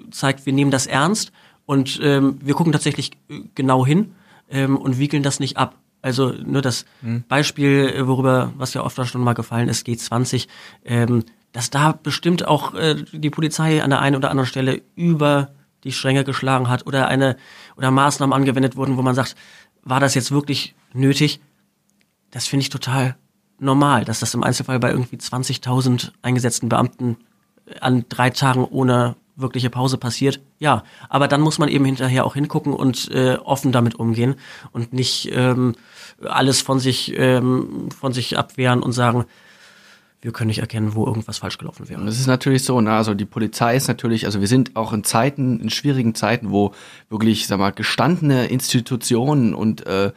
zeigt, wir nehmen das ernst und ähm, wir gucken tatsächlich äh, genau hin ähm, und wiegeln das nicht ab. Also nur das Beispiel, äh, worüber, was ja oft schon mal gefallen ist, G20, ähm, dass da bestimmt auch äh, die Polizei an der einen oder anderen Stelle über die Stränge geschlagen hat oder eine oder Maßnahmen angewendet wurden, wo man sagt, war das jetzt wirklich nötig? Das finde ich total normal, dass das im Einzelfall bei irgendwie 20.000 eingesetzten Beamten an drei Tagen ohne wirkliche Pause passiert. Ja, aber dann muss man eben hinterher auch hingucken und äh, offen damit umgehen und nicht ähm, alles von sich ähm, von sich abwehren und sagen, wir können nicht erkennen, wo irgendwas falsch gelaufen wäre. Das ist natürlich so, ne? also die Polizei ist natürlich, also wir sind auch in Zeiten, in schwierigen Zeiten, wo wirklich, sag mal, gestandene Institutionen und äh,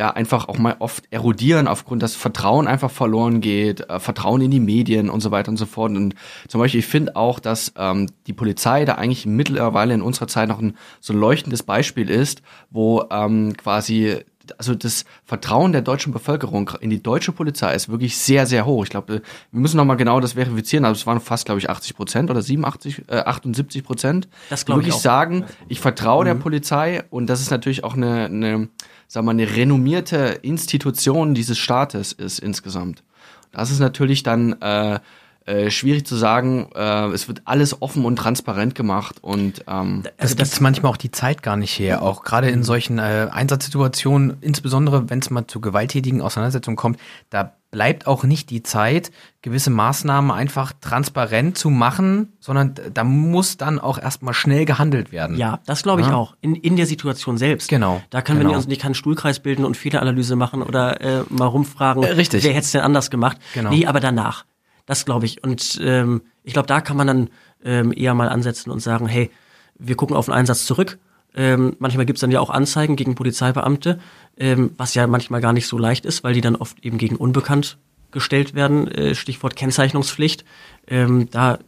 ja einfach auch mal oft erodieren aufgrund, dass Vertrauen einfach verloren geht, äh, Vertrauen in die Medien und so weiter und so fort. Und zum Beispiel, ich finde auch, dass ähm, die Polizei da eigentlich mittlerweile in unserer Zeit noch ein so leuchtendes Beispiel ist, wo ähm, quasi also das Vertrauen der deutschen Bevölkerung in die deutsche Polizei ist wirklich sehr, sehr hoch. Ich glaube, wir müssen nochmal genau das verifizieren, aber es waren fast, glaube ich, 80 Prozent oder 87, äh, 78 Prozent. Das die glaub ich wirklich auch. sagen, ich vertraue der Polizei und das ist natürlich auch eine, eine, sagen wir eine renommierte Institution dieses Staates ist insgesamt. Das ist natürlich dann äh, äh, schwierig zu sagen, äh, es wird alles offen und transparent gemacht und ähm, Das gibt manchmal auch die Zeit gar nicht her. Auch gerade in solchen äh, Einsatzsituationen, insbesondere wenn es mal zu gewalttätigen Auseinandersetzungen kommt, da bleibt auch nicht die Zeit, gewisse Maßnahmen einfach transparent zu machen, sondern da muss dann auch erstmal schnell gehandelt werden. Ja, das glaube ich Ja. auch. In, in der Situation selbst. Genau, Da können genau. wir uns nicht keinen Stuhlkreis bilden und Fehleranalyse machen oder äh, mal rumfragen, Äh, richtig. wer hätte es denn anders gemacht. Genau. Nee, aber danach. Das glaube ich. Und ähm, ich glaube, da kann man dann ähm, eher mal ansetzen und sagen, hey, wir gucken auf den Einsatz zurück. Ähm, manchmal gibt's dann ja auch Anzeigen gegen Polizeibeamte, ähm, was ja manchmal gar nicht so leicht ist, weil die dann oft eben gegen unbekannt gestellt werden. Äh, Stichwort Kennzeichnungspflicht. Ähm, da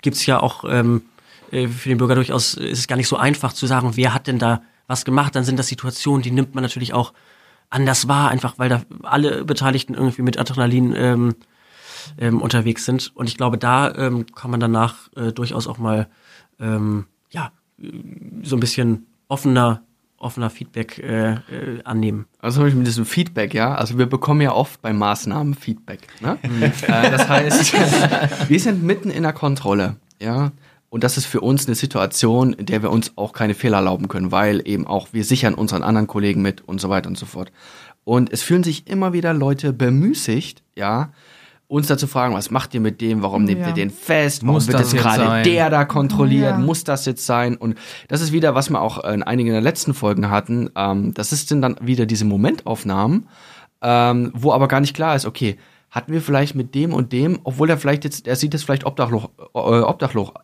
gibt's ja auch ähm, äh, für den Bürger durchaus ist es gar nicht so einfach zu sagen, wer hat denn da was gemacht. Dann sind das Situationen, die nimmt man natürlich auch anders wahr, einfach weil da alle Beteiligten irgendwie mit Adrenalin ähm, ähm, unterwegs sind. Und ich glaube, da kann man danach äh, durchaus auch mal ähm, äh, so ein bisschen offener offener Feedback äh, äh, annehmen. Also mit diesem Feedback, ja. Also wir bekommen ja oft bei Maßnahmen Feedback. Ne? äh, das heißt, [laughs] wir sind mitten in der Kontrolle, ja. Und das ist für uns eine Situation, in der wir uns auch keine Fehler erlauben können, weil eben auch wir sichern unseren anderen Kollegen mit und so weiter und so fort. Und es fühlen sich immer wieder Leute bemüßigt, ja, uns dazu fragen, was macht ihr mit dem, warum nehmt Ja. ihr den fest, warum Muss wird das jetzt gerade der da kontrolliert, Ja. muss das jetzt sein? Und das ist wieder, was wir auch in einigen der letzten Folgen hatten, ähm, das ist sind dann wieder diese Momentaufnahmen, ähm, wo aber gar nicht klar ist, okay, hatten wir vielleicht mit dem und dem, obwohl er vielleicht jetzt, er sieht jetzt vielleicht obdachlos, äh, obdachlos, äh,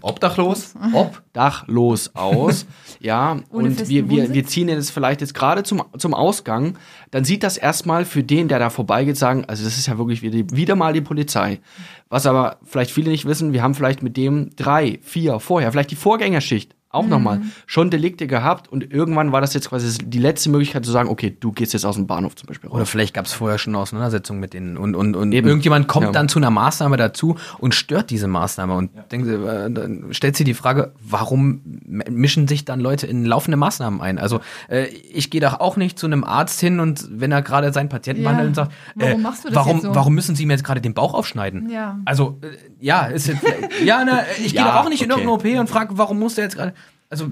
obdachlos, obdachlos aus, [laughs] ja, und wir, wir, wir ziehen jetzt vielleicht jetzt gerade zum, zum Ausgang, dann sieht das erstmal für den, der da vorbeigeht, sagen, also das ist ja wirklich wieder, wieder mal die Polizei. Was aber vielleicht viele nicht wissen, wir haben vielleicht mit dem drei, vier vorher, vielleicht die Vorgängerschicht auch Mhm. nochmal schon Delikte gehabt und irgendwann war das jetzt quasi die letzte Möglichkeit zu sagen, okay, du gehst jetzt aus dem Bahnhof zum Beispiel Oder raus. vielleicht gab es vorher schon eine Auseinandersetzung mit denen und, und, und Eben. irgendjemand kommt Ja. dann zu einer Maßnahme dazu und stört diese Maßnahme und denkt, äh, dann stellt sie die Frage, warum mischen sich dann Leute in laufende Maßnahmen ein? Also äh, ich gehe doch auch nicht zu einem Arzt hin und wenn er gerade seinen Patienten Ja. behandelt und sagt, Warum äh, machst du das warum, jetzt so? warum müssen Sie mir jetzt gerade den Bauch aufschneiden? Ja. Also äh, ja, ist jetzt, ja, na, ich gehe Ja, doch auch nicht in okay. irgendeine OP und frage, warum muss der jetzt gerade, also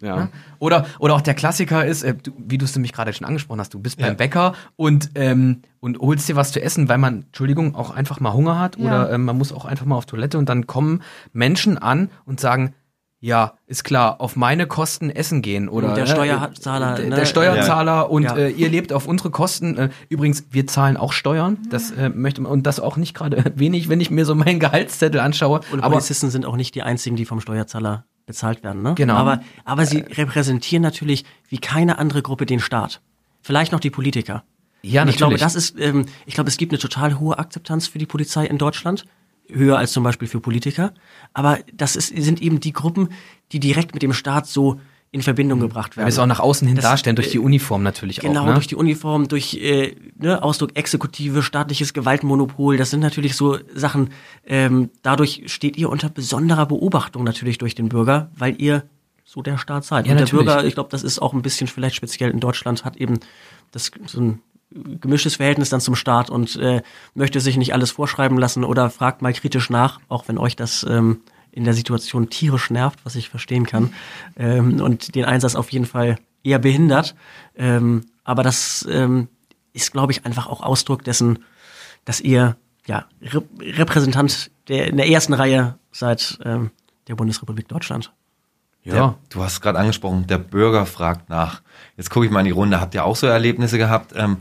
Ja. Ne? Oder, oder auch der Klassiker ist, äh, du, wie du es nämlich gerade schon angesprochen hast, du bist beim Bäcker und, ähm, und holst dir was zu essen, weil man, Entschuldigung, auch einfach mal Hunger hat Ja. oder ähm, man muss auch einfach mal auf Toilette und dann kommen Menschen an und sagen, ja, ist klar, auf meine Kosten essen gehen oder Der ne, Steuerzahler, der, ne? der Steuerzahler und Ja. äh, ihr lebt auf unsere Kosten. Äh, übrigens, wir zahlen auch Steuern, das äh, möchte man und das auch nicht gerade [laughs] wenig, wenn ich mir so meinen Gehaltszettel anschaue. Und aber Polizisten sind auch nicht die einzigen, die vom Steuerzahler bezahlt werden. Ne? Genau. Aber, aber sie repräsentieren natürlich wie keine andere Gruppe den Staat. Vielleicht noch die Politiker. ja, Und ich glaube, natürlich. das ist, ähm, ich glaube, es gibt eine total hohe Akzeptanz für die Polizei in Deutschland. Höher als zum Beispiel für Politiker. Aber das ist, sind eben die Gruppen, die direkt mit dem Staat so in Verbindung gebracht werden. Wir es auch nach außen hin Das- darstellen, durch die Uniform natürlich Genau, auch. Ne? durch die Uniform, durch äh, ne, Ausdruck Exekutive, staatliches Gewaltmonopol, das sind natürlich so Sachen, ähm, dadurch steht ihr unter besonderer Beobachtung natürlich durch den Bürger, weil ihr so der Staat seid. Ja, Und der natürlich. Bürger, ich glaube, das ist auch ein bisschen vielleicht speziell in Deutschland, hat eben das so ein gemischtes Verhältnis dann zum Staat und äh, möchte sich nicht alles vorschreiben lassen oder fragt mal kritisch nach, auch wenn euch das ähm, in der Situation tierisch nervt, was ich verstehen kann, ähm, und den Einsatz auf jeden Fall eher behindert. Ähm, aber das ähm, ist, glaube ich, einfach auch Ausdruck dessen, dass ihr ja Re Repräsentant der, in der ersten Reihe seid ähm, der Bundesrepublik Deutschland. Der, du hast gerade angesprochen, der Bürger fragt nach. Jetzt gucke ich mal in die Runde. Habt ihr auch so Erlebnisse gehabt? Ähm,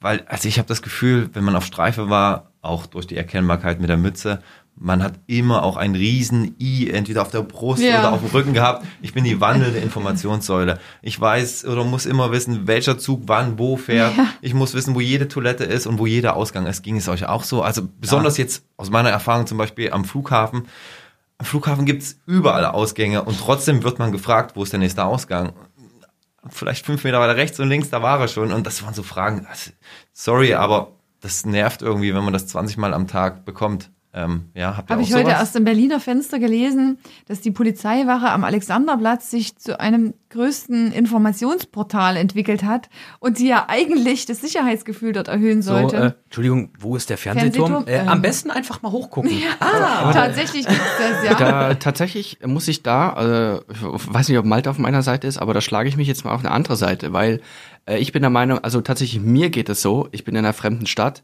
weil, also ich habe das Gefühl, wenn man auf Streife war, auch durch die Erkennbarkeit mit der Mütze, man hat immer auch ein riesen I entweder auf der Brust Ja. oder auf dem Rücken gehabt. Ich bin die wandelnde Informationssäule. Ich weiß oder muss immer wissen, welcher Zug wann wo fährt. Ich muss wissen, wo jede Toilette ist und wo jeder Ausgang ist. Ging es euch auch so? Also besonders jetzt aus meiner Erfahrung zum Beispiel am Flughafen. Am Flughafen gibt's überall Ausgänge und trotzdem wird man gefragt, wo ist der nächste Ausgang? Vielleicht fünf Meter weiter rechts und links, da war er schon. Und das waren so Fragen. Also, sorry, aber das nervt irgendwie, wenn man das 20 Mal am Tag bekommt. Ähm, ja, habt ihr Habe ich heute sowas? aus dem Berliner Fenster gelesen, dass die Polizeiwache am Alexanderplatz sich zu einem größten Informationsportal entwickelt hat und sie ja eigentlich das Sicherheitsgefühl dort erhöhen So, sollte. äh, Entschuldigung, wo ist der Fernsehturm? Fernsehturm? Äh, Ähm. am besten einfach mal hochgucken. ah, [laughs] tatsächlich gibt's das, ja. Da tatsächlich muss ich da, äh, ich weiß nicht, ob Malte auf meiner Seite ist, aber da schlage ich mich jetzt mal auf eine andere Seite, weil äh, ich bin der Meinung, also tatsächlich mir geht es so, ich bin in einer fremden Stadt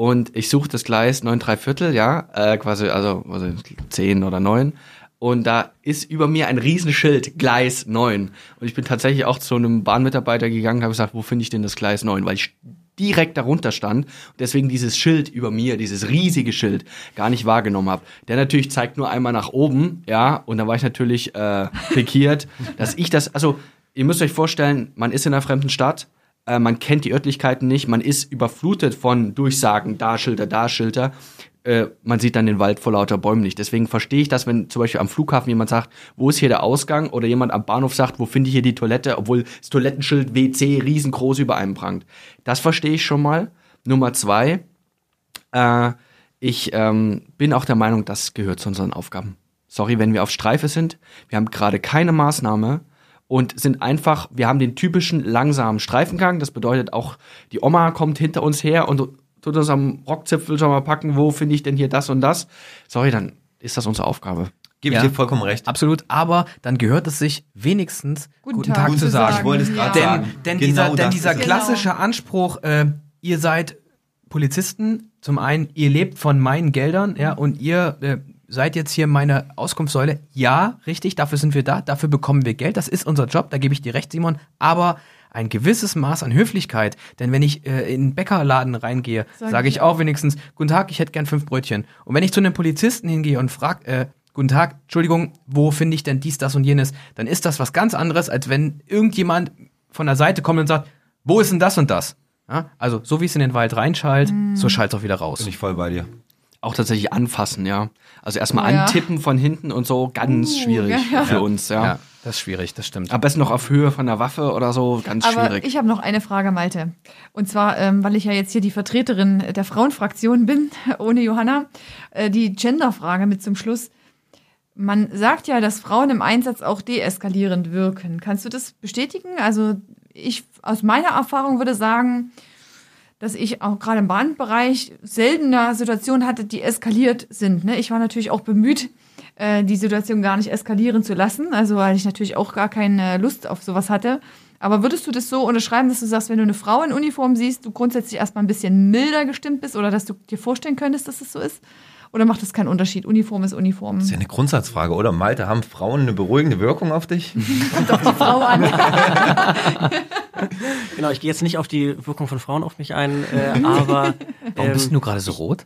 und ich suche das Gleis 9 3 Viertel, ja, äh, quasi, also, also 10 oder 9 und da ist über mir ein Riesenschild, Gleis 9 und ich bin tatsächlich auch zu einem Bahnmitarbeiter gegangen, habe gesagt, wo finde ich denn das Gleis 9, weil ich direkt darunter stand und deswegen dieses Schild über mir, dieses riesige Schild, gar nicht wahrgenommen habe. Der natürlich zeigt nur einmal nach oben, ja, und da war ich natürlich äh, pikiert, dass ich das, also ihr müsst euch vorstellen, man ist in einer fremden Stadt, äh, man kennt die Örtlichkeiten nicht, man ist überflutet von Durchsagen, da Schilder, da Schilder. Äh, man sieht dann den Wald vor lauter Bäumen nicht. Deswegen verstehe ich das, wenn zum Beispiel am Flughafen jemand sagt, wo ist hier der Ausgang? Oder jemand am Bahnhof sagt, wo finde ich hier die Toilette? Obwohl das Toilettenschild WC riesengroß über einem prangt. Das verstehe ich schon mal. Nummer zwei, äh, ich ähm, bin auch der Meinung, das gehört zu unseren Aufgaben. Sorry, wenn wir auf Streife sind. Wir haben gerade keine Maßnahme und sind einfach, wir haben den typischen langsamen Streifengang. Das bedeutet auch, die Oma kommt hinter uns her und tut uns am Rockzipfel schon mal packen, wo finde ich denn hier das und das. Sorry, dann ist das unsere Aufgabe. Gebe Ja. ich dir vollkommen recht. Absolut, aber dann gehört es sich wenigstens Guten guten, Tag Tag, zu sagen. Ich wollte es gerade Ja. Denn, sagen. denn Genau dieser, denn das dieser ist es. klassische Anspruch, äh, ihr seid Polizisten, zum einen, ihr lebt von meinen Geldern, ja, und ihr äh, seid jetzt hier meine Auskunftssäule. Ja, richtig, dafür sind wir da, dafür bekommen wir Geld, das ist unser Job, da gebe ich dir recht, Simon, aber ein gewisses Maß an Höflichkeit, denn wenn ich äh, in einen Bäckerladen reingehe, Sag sage ich ich auch wenigstens, guten Tag, ich hätte gern fünf Brötchen. Und wenn ich zu einem Polizisten hingehe und frage, äh, guten Tag, Entschuldigung, wo finde ich denn dies, das und jenes, dann ist das was ganz anderes, als wenn irgendjemand von der Seite kommt und sagt, wo ist denn das und das? Ja, also so wie es in den Wald reinschallt, so schallt es auch wieder raus. Bin ich voll bei dir. Auch tatsächlich anfassen, ja. Also erstmal Oh ja. antippen von hinten und so, ganz Uh, schwierig ja, ja. für uns, ja. Ja, das ist schwierig, das stimmt. Am besten noch auf Höhe von der Waffe oder so, ganz Aber schwierig. ich habe noch eine Frage, Malte. Und zwar, ähm, weil ich ja jetzt hier die Vertreterin der Frauenfraktion bin, [laughs] ohne Johanna, äh, die Genderfrage mit zum Schluss. Man sagt ja, dass Frauen im Einsatz auch deeskalierend wirken. Kannst du das bestätigen? Also ich aus meiner Erfahrung würde sagen, dass ich auch gerade im Bahnbereich seltener Situationen hatte, die eskaliert sind. Ne? Ich war natürlich auch bemüht, äh, die Situation gar nicht eskalieren zu lassen, also weil ich natürlich auch gar keine Lust auf sowas hatte. Aber würdest du das so unterschreiben, dass du sagst, wenn du eine Frau in Uniform siehst, du grundsätzlich erstmal ein bisschen milder gestimmt bist oder dass du dir vorstellen könntest, dass es so ist? Oder macht das keinen Unterschied? Uniform ist Uniform. Das ist ja eine Grundsatzfrage, oder? Malte, haben Frauen eine beruhigende Wirkung auf dich? [laughs] Kommt auf die Frau an. [laughs] Genau, ich gehe jetzt nicht auf die Wirkung von Frauen auf mich ein, äh, [laughs] aber Warum ähm, bist du gerade so rot?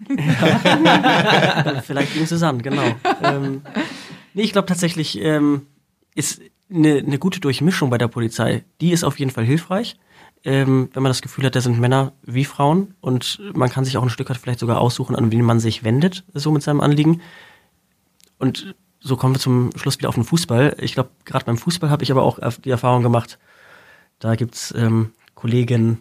vielleicht gegen Susanne, genau. ähm, nee, ich glaube tatsächlich ähm, ist eine, eine gute Durchmischung bei der Polizei. Die ist auf jeden Fall hilfreich, ähm, wenn man das Gefühl hat, da sind Männer wie Frauen und man kann sich auch ein Stück weit vielleicht sogar aussuchen, an wen man sich wendet, so mit seinem Anliegen. Und so kommen wir zum Schluss wieder auf den Fußball. Ich glaube, gerade beim Fußball habe ich aber auch die Erfahrung gemacht, da gibt's ähm, Kollegen,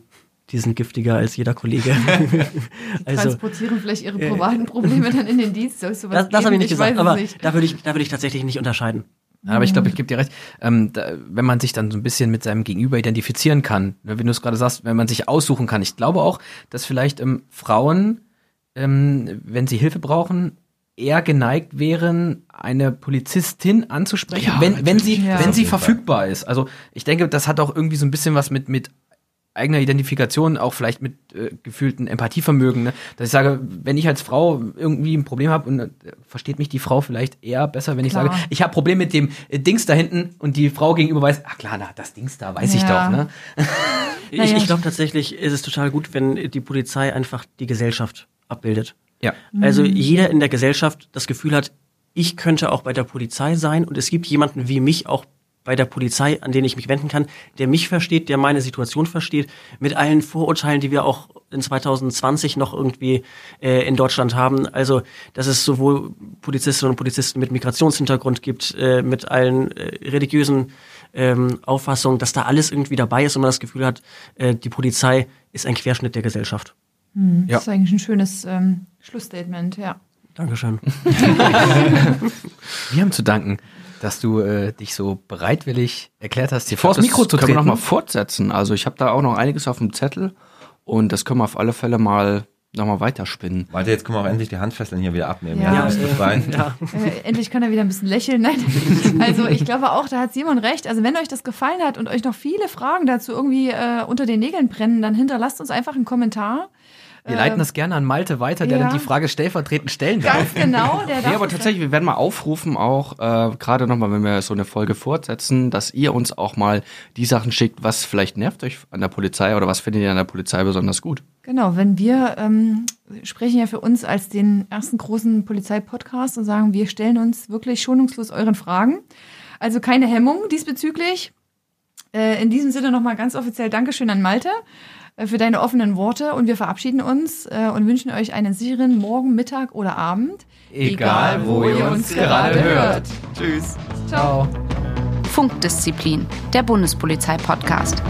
die sind giftiger als jeder Kollege. [laughs] Die [laughs] transportieren vielleicht ihre privaten Probleme dann in den Dienst. Soll das, das habe ich nicht geben? gesagt, aber nicht. da würde ich, da würde ich tatsächlich nicht unterscheiden. Aber ich glaube, ich gebe dir recht, ähm, da, wenn man sich dann so ein bisschen mit seinem Gegenüber identifizieren kann, ne, wie du es gerade sagst, wenn man sich aussuchen kann. Ich glaube auch, dass vielleicht ähm, Frauen, ähm, wenn sie Hilfe brauchen, eher geneigt wären, eine Polizistin anzusprechen, Ja, wenn, wenn sie, Ja. wenn sie verfügbar ist. Also ich denke, das hat auch irgendwie so ein bisschen was mit, mit eigener Identifikation, auch vielleicht mit äh, gefühlten Empathievermögen, ne? dass ich sage, wenn ich als Frau irgendwie ein Problem habe und äh, versteht mich die Frau vielleicht eher besser, wenn ich Klar. sage, ich habe Problem mit dem äh, Dings da hinten und die Frau gegenüber weiß, ach klar, na, das Dings da, weiß ich Ja. doch, ne? [laughs] Ich, Naja. ich glaube tatsächlich ist es total gut, wenn die Polizei einfach die Gesellschaft abbildet. Ja. Also jeder in der Gesellschaft das Gefühl hat, ich könnte auch bei der Polizei sein und es gibt jemanden wie mich auch bei der Polizei, an den ich mich wenden kann, der mich versteht, der meine Situation versteht, mit allen Vorurteilen, die wir auch in 2020 noch irgendwie äh, in Deutschland haben. Also, dass es sowohl Polizistinnen und Polizisten mit Migrationshintergrund gibt, äh, mit allen äh, religiösen ähm, Auffassungen, dass da alles irgendwie dabei ist und man das Gefühl hat, äh, die Polizei ist ein Querschnitt der Gesellschaft. Ja. Das ist eigentlich ein schönes ähm, Schlussstatement, ja. Dankeschön. [laughs] [laughs] Wir haben zu danken, dass du äh, dich so bereitwillig erklärt hast, hier vor das Mikro zu können wir treten. noch mal fortsetzen. Also ich habe da auch noch einiges auf dem Zettel und das können wir auf alle Fälle mal noch mal weiterspinnen. Warte, jetzt können wir auch endlich die Handfesseln hier wieder abnehmen. Ja. Ja, befreit. Ja. Äh, endlich kann er wieder ein bisschen lächeln. Nein, [laughs] also ich glaube auch, da hat Simon recht. Also wenn euch das gefallen hat und euch noch viele Fragen dazu irgendwie äh, unter den Nägeln brennen, dann hinterlasst uns einfach einen Kommentar. Wir leiten das gerne an Malte weiter, der ja. dann die Frage stellvertretend stellen darf. Ganz genau. Der Ja, darf aber das tatsächlich, wir werden mal aufrufen, auch äh, gerade nochmal, wenn wir so eine Folge fortsetzen, dass ihr uns auch mal die Sachen schickt, was vielleicht nervt euch an der Polizei oder was findet ihr an der Polizei besonders gut. Genau, wenn wir ähm, sprechen ja für uns als den ersten großen Polizei-Podcast und sagen, wir stellen uns wirklich schonungslos euren Fragen. Also keine Hemmung diesbezüglich. Äh, in diesem Sinne nochmal ganz offiziell Dankeschön an Malte für deine offenen Worte und wir verabschieden uns äh, und wünschen euch einen sicheren Morgen, Mittag oder Abend. Egal, wo ihr uns gerade hört. Tschüss. Ciao. Funkdisziplin, der Bundespolizei-Podcast.